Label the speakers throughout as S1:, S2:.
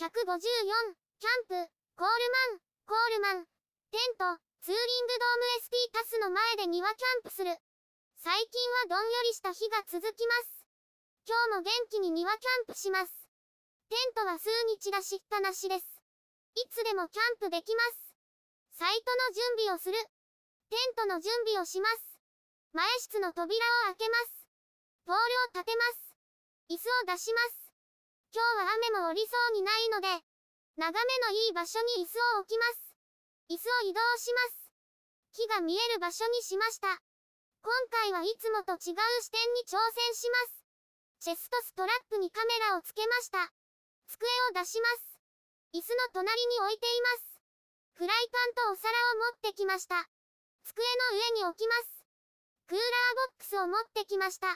S1: 154、キャンプ、コールマン、コールマン、テント、ツーリングドーム SP タスの前で庭キャンプする。最近はどんよりした日が続きます。今日も元気に庭キャンプします。テントは数日出しっぱなしです。いつでもキャンプできます。サイトの準備をする。テントの準備をします。前室の扉を開けます。ポールを立てます。椅子を出します。今日は雨も降りそうにないので、眺めのいい場所に椅子を置きます。椅子を移動します。木が見える場所にしました。今回はいつもと違う視点に挑戦します。チェストストラップにカメラをつけました。机を出します。椅子の隣に置いています。フライパンとお皿を持ってきました。机の上に置きます。クーラーボックスを持ってきました。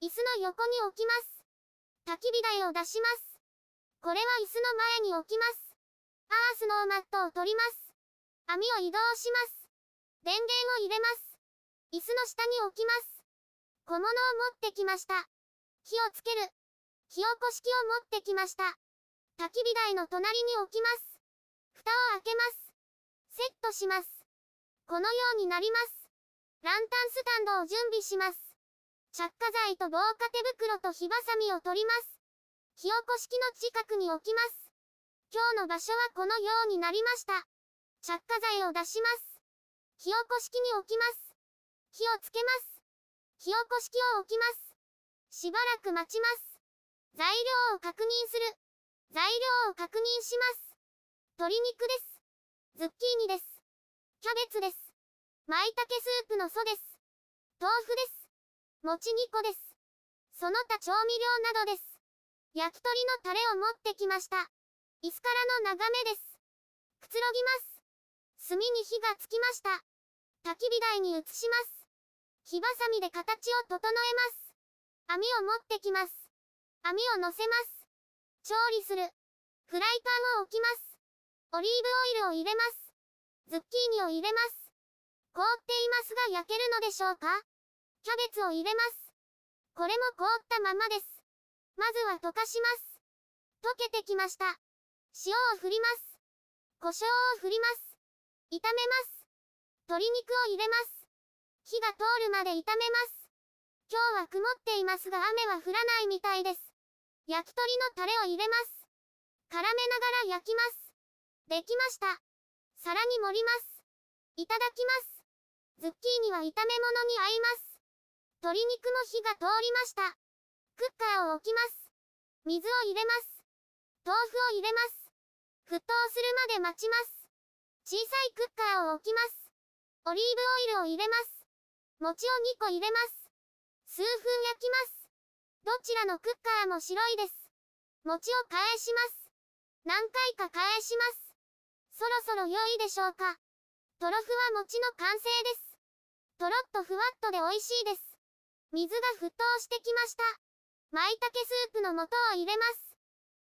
S1: 椅子の横に置きます。焚き火台を出します。これは椅子の前に置きます。アースのマットを取ります。網を移動します。電源を入れます。椅子の下に置きます。小物を持ってきました。火をつける。火起こし器を持ってきました。焚き火台の隣に置きます。蓋を開けます。セットします。このようになります。ランタンスタンドを準備します。着火剤と防火手袋と火ばさみを取ります。火起こし器の近くに置きます。今日の場所はこのようになりました。着火剤を出します。火起こし器に置きます。火をつけます。火起こし器を置きます。しばらく待ちます。材料を確認する。材料を確認します。鶏肉です。ズッキーニです。キャベツです。舞茸スープの素です。豆腐です。餅2個です。その他調味料などです。焼き鳥のタレを持ってきました。椅子からの眺めです。くつろぎます。炭に火がつきました。焚き火台に移します。火ばさみで形を整えます。網を持ってきます。網を乗せます。調理する。フライパンを置きます。オリーブオイルを入れます。ズッキーニを入れます。凍っていますが焼けるのでしょうかキャベツを入れます。これも凍ったままです。まずは溶かします。溶けてきました。塩を振ります。胡椒を振ります。炒めます。鶏肉を入れます。火が通るまで炒めます。今日は曇っていますが雨は降らないみたいです。焼き鳥のタレを入れます。絡めながら焼きます。できました。皿に盛ります。いただきます。ズッキーニは炒め物に合います。鶏肉も火が通りました。クッカーを置きます。水を入れます。豆腐を入れます。沸騰するまで待ちます。小さいクッカーを置きます。オリーブオイルを入れます。餅を2個入れます。数分焼きます。どちらのクッカーも白いです。餅を返します。何回か返します。そろそろ良いでしょうか。とろふは餅の完成です。とろっとふわっとで美味しいです。水が沸騰してきました。舞茸スープの素を入れます。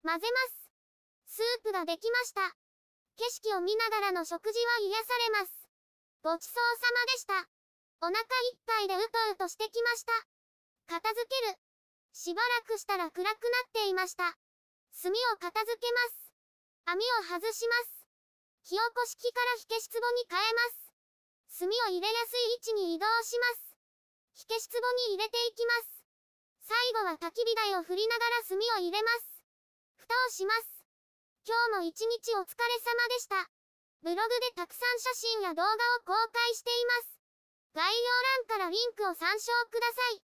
S1: 混ぜます。スープができました。景色を見ながらの食事は癒されます。ごちそうさまでした。お腹いっぱいでうとうとしてきました。片付ける。しばらくしたら暗くなっていました。炭を片付けます。網を外します。火起こし器から火消し壺に変えます。炭を入れやすい位置に移動します。火消し壺に入れていきます。最後は焚き火台を振りながら炭を入れます。蓋をします。今日も一日お疲れ様でした。ブログでたくさん写真や動画を公開しています。概要欄からリンクを参照ください。